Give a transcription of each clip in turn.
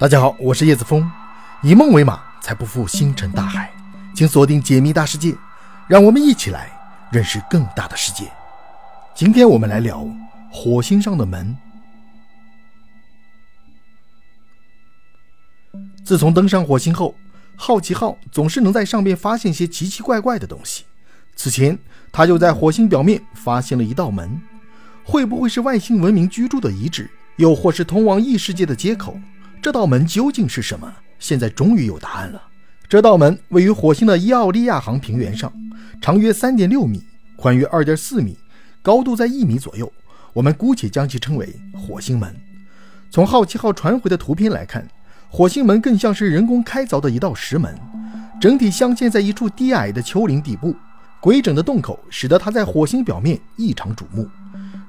大家好，我是叶子峰，以梦为马，才不负星辰大海。请锁定解密大世界，让我们一起来认识更大的世界。今天我们来聊火星上的门。自从登上火星后，好奇号总是能在上面发现些奇奇怪怪的东西。此前，他就在火星表面发现了一道门，会不会是外星文明居住的遗址，又或是通往异世界的接口？这道门究竟是什么？现在终于有答案了。这道门位于火星的伊奥利亚航平原上，长约三点六米，宽约二点四米，高度在一米左右。我们姑且将其称为火星门。从好奇号传回的图片来看，火星门更像是人工开凿的一道石门，整体镶嵌在一处低矮的丘陵底部。规整的洞口使得它在火星表面异常瞩目。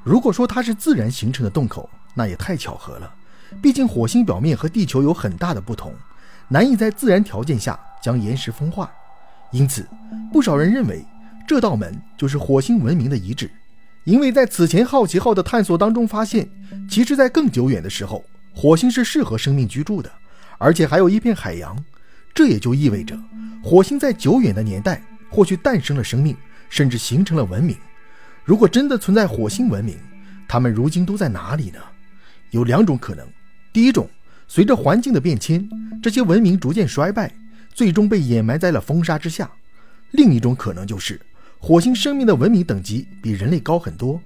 如果说它是自然形成的洞口，那也太巧合了。毕竟火星表面和地球有很大的不同，难以在自然条件下将岩石风化。因此，不少人认为这道门就是火星文明的遗址。因为在此前好奇号的探索当中发现，其实，在更久远的时候，火星是适合生命居住的，而且还有一片海洋。这也就意味着，火星在久远的年代。或许诞生了生命，甚至形成了文明。如果真的存在火星文明，他们如今都在哪里呢？有两种可能：第一种，随着环境的变迁，这些文明逐渐衰败，最终被掩埋在了风沙之下；另一种可能就是，火星生命的文明等级比人类高很多，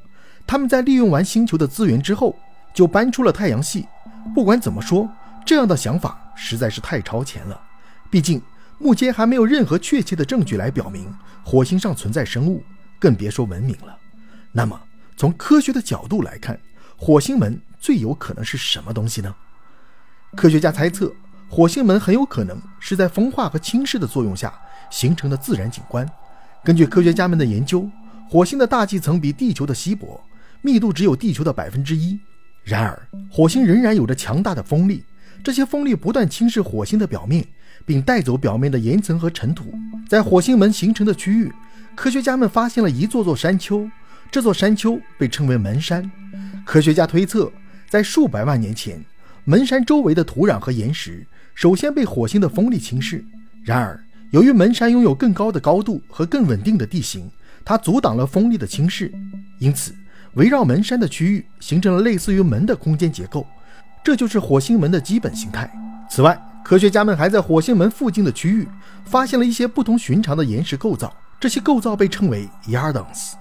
他们在利用完星球的资源之后，就搬出了太阳系。不管怎么说，这样的想法实在是太超前了。毕竟。目前还没有任何确切的证据来表明火星上存在生物，更别说文明了。那么，从科学的角度来看，火星门最有可能是什么东西呢？科学家猜测，火星门很有可能是在风化和侵蚀的作用下形成的自然景观。根据科学家们的研究，火星的大气层比地球的稀薄，密度只有地球的百分之一。然而，火星仍然有着强大的风力，这些风力不断侵蚀火星的表面。并带走表面的岩层和尘土。在火星门形成的区域，科学家们发现了一座座山丘，这座山丘被称为门山。科学家推测，在数百万年前，门山周围的土壤和岩石首先被火星的风力侵蚀。然而，由于门山拥有更高的高度和更稳定的地形，它阻挡了风力的侵蚀，因此围绕门山的区域形成了类似于门的空间结构。这就是火星门的基本形态。此外，科学家们还在火星门附近的区域发现了一些不同寻常的岩石构造，这些构造被称为 yardons，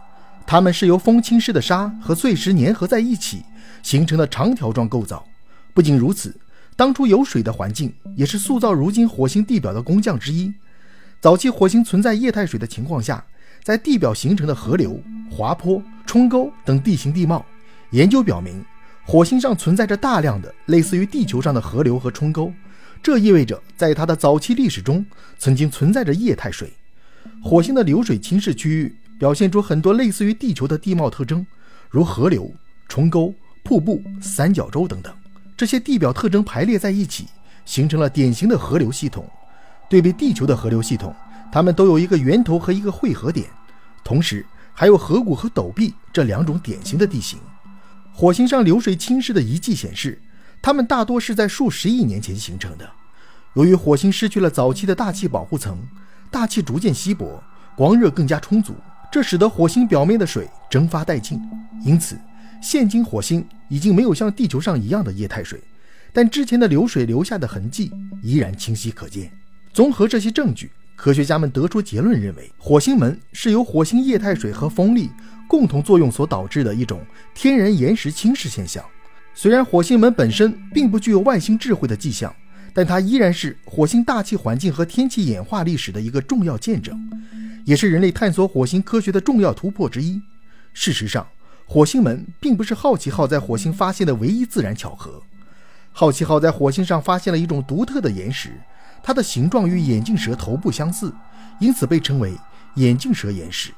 它们是由风侵蚀的沙和碎石粘合在一起形成的长条状构造。不仅如此，当初有水的环境也是塑造如今火星地表的工匠之一。早期火星存在液态水的情况下，在地表形成的河流、滑坡、冲沟等地形地貌，研究表明，火星上存在着大量的类似于地球上的河流和冲沟。这意味着，在它的早期历史中，曾经存在着液态水。火星的流水侵蚀区域表现出很多类似于地球的地貌特征，如河流、冲沟、瀑布、三角洲等等。这些地表特征排列在一起，形成了典型的河流系统。对比地球的河流系统，它们都有一个源头和一个汇合点，同时还有河谷和陡壁这两种典型的地形。火星上流水侵蚀的遗迹显示。它们大多是在数十亿年前形成的。由于火星失去了早期的大气保护层，大气逐渐稀薄，光热更加充足，这使得火星表面的水蒸发殆尽。因此，现今火星已经没有像地球上一样的液态水，但之前的流水留下的痕迹依然清晰可见。综合这些证据，科学家们得出结论，认为火星门是由火星液态水和风力共同作用所导致的一种天然岩石侵蚀现象。虽然火星门本身并不具有外星智慧的迹象，但它依然是火星大气环境和天气演化历史的一个重要见证，也是人类探索火星科学的重要突破之一。事实上，火星门并不是好奇号在火星发现的唯一自然巧合。好奇号在火星上发现了一种独特的岩石，它的形状与眼镜蛇头部相似，因此被称为眼镜蛇岩石。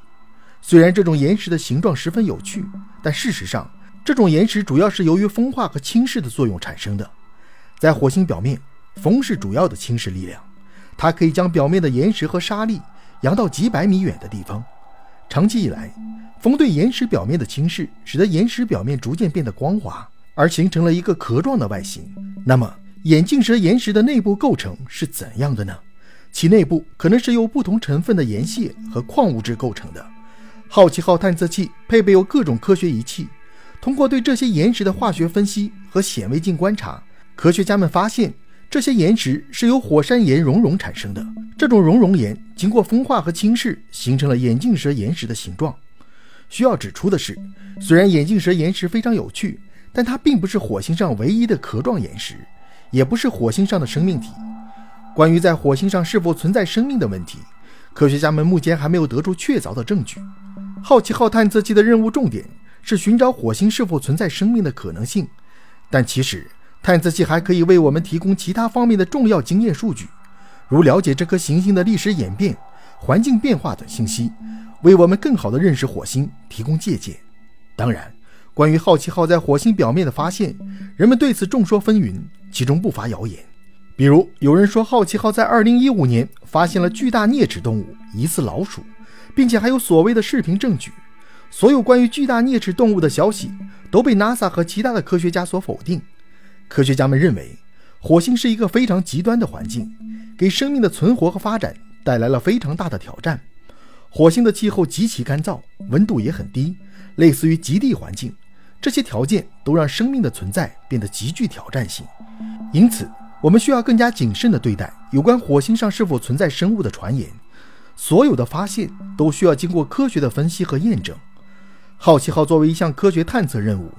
虽然这种岩石的形状十分有趣，但事实上，这种岩石主要是由于风化和侵蚀的作用产生的。在火星表面，风是主要的侵蚀力量，它可以将表面的岩石和沙粒扬到几百米远的地方。长期以来，风对岩石表面的侵蚀，使得岩石表面逐渐变得光滑，而形成了一个壳状的外形。那么，眼镜蛇岩石的内部构成是怎样的呢？其内部可能是由不同成分的岩屑和矿物质构成的。好奇号探测器配备有各种科学仪器，通过对这些岩石的化学分析和显微镜观察，科学家们发现这些岩石是由火山岩熔融产生的。这种熔融岩经过风化和侵蚀，形成了眼镜蛇岩石的形状。需要指出的是，虽然眼镜蛇岩石非常有趣，但它并不是火星上唯一的壳状岩石，也不是火星上的生命体。关于在火星上是否存在生命的问题，科学家们目前还没有得出确凿的证据。好奇号探测器的任务重点是寻找火星是否存在生命的可能性，但其实探测器还可以为我们提供其他方面的重要经验数据，如了解这颗行星的历史演变、环境变化等信息，为我们更好地认识火星提供借鉴。当然，关于好奇号在火星表面的发现，人们对此众说纷纭，其中不乏谣言。比如，有人说好奇号在2015年发现了巨大啮齿动物，疑似老鼠。并且还有所谓的视频证据，所有关于巨大啮齿动物的消息都被 NASA 和其他的科学家所否定。科学家们认为，火星是一个非常极端的环境，给生命的存活和发展带来了非常大的挑战。火星的气候极其干燥，温度也很低，类似于极地环境。这些条件都让生命的存在变得极具挑战性。因此，我们需要更加谨慎地对待有关火星上是否存在生物的传言。所有的发现都需要经过科学的分析和验证。好奇号作为一项科学探测任务，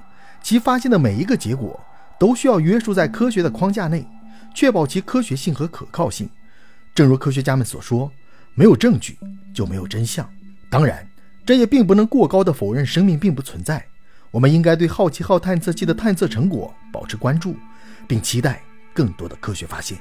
其发现的每一个结果都需要约束在科学的框架内，确保其科学性和可靠性。正如科学家们所说，没有证据就没有真相。当然，这也并不能过高的否认生命并不存在。我们应该对好奇号探测器的探测成果保持关注，并期待更多的科学发现。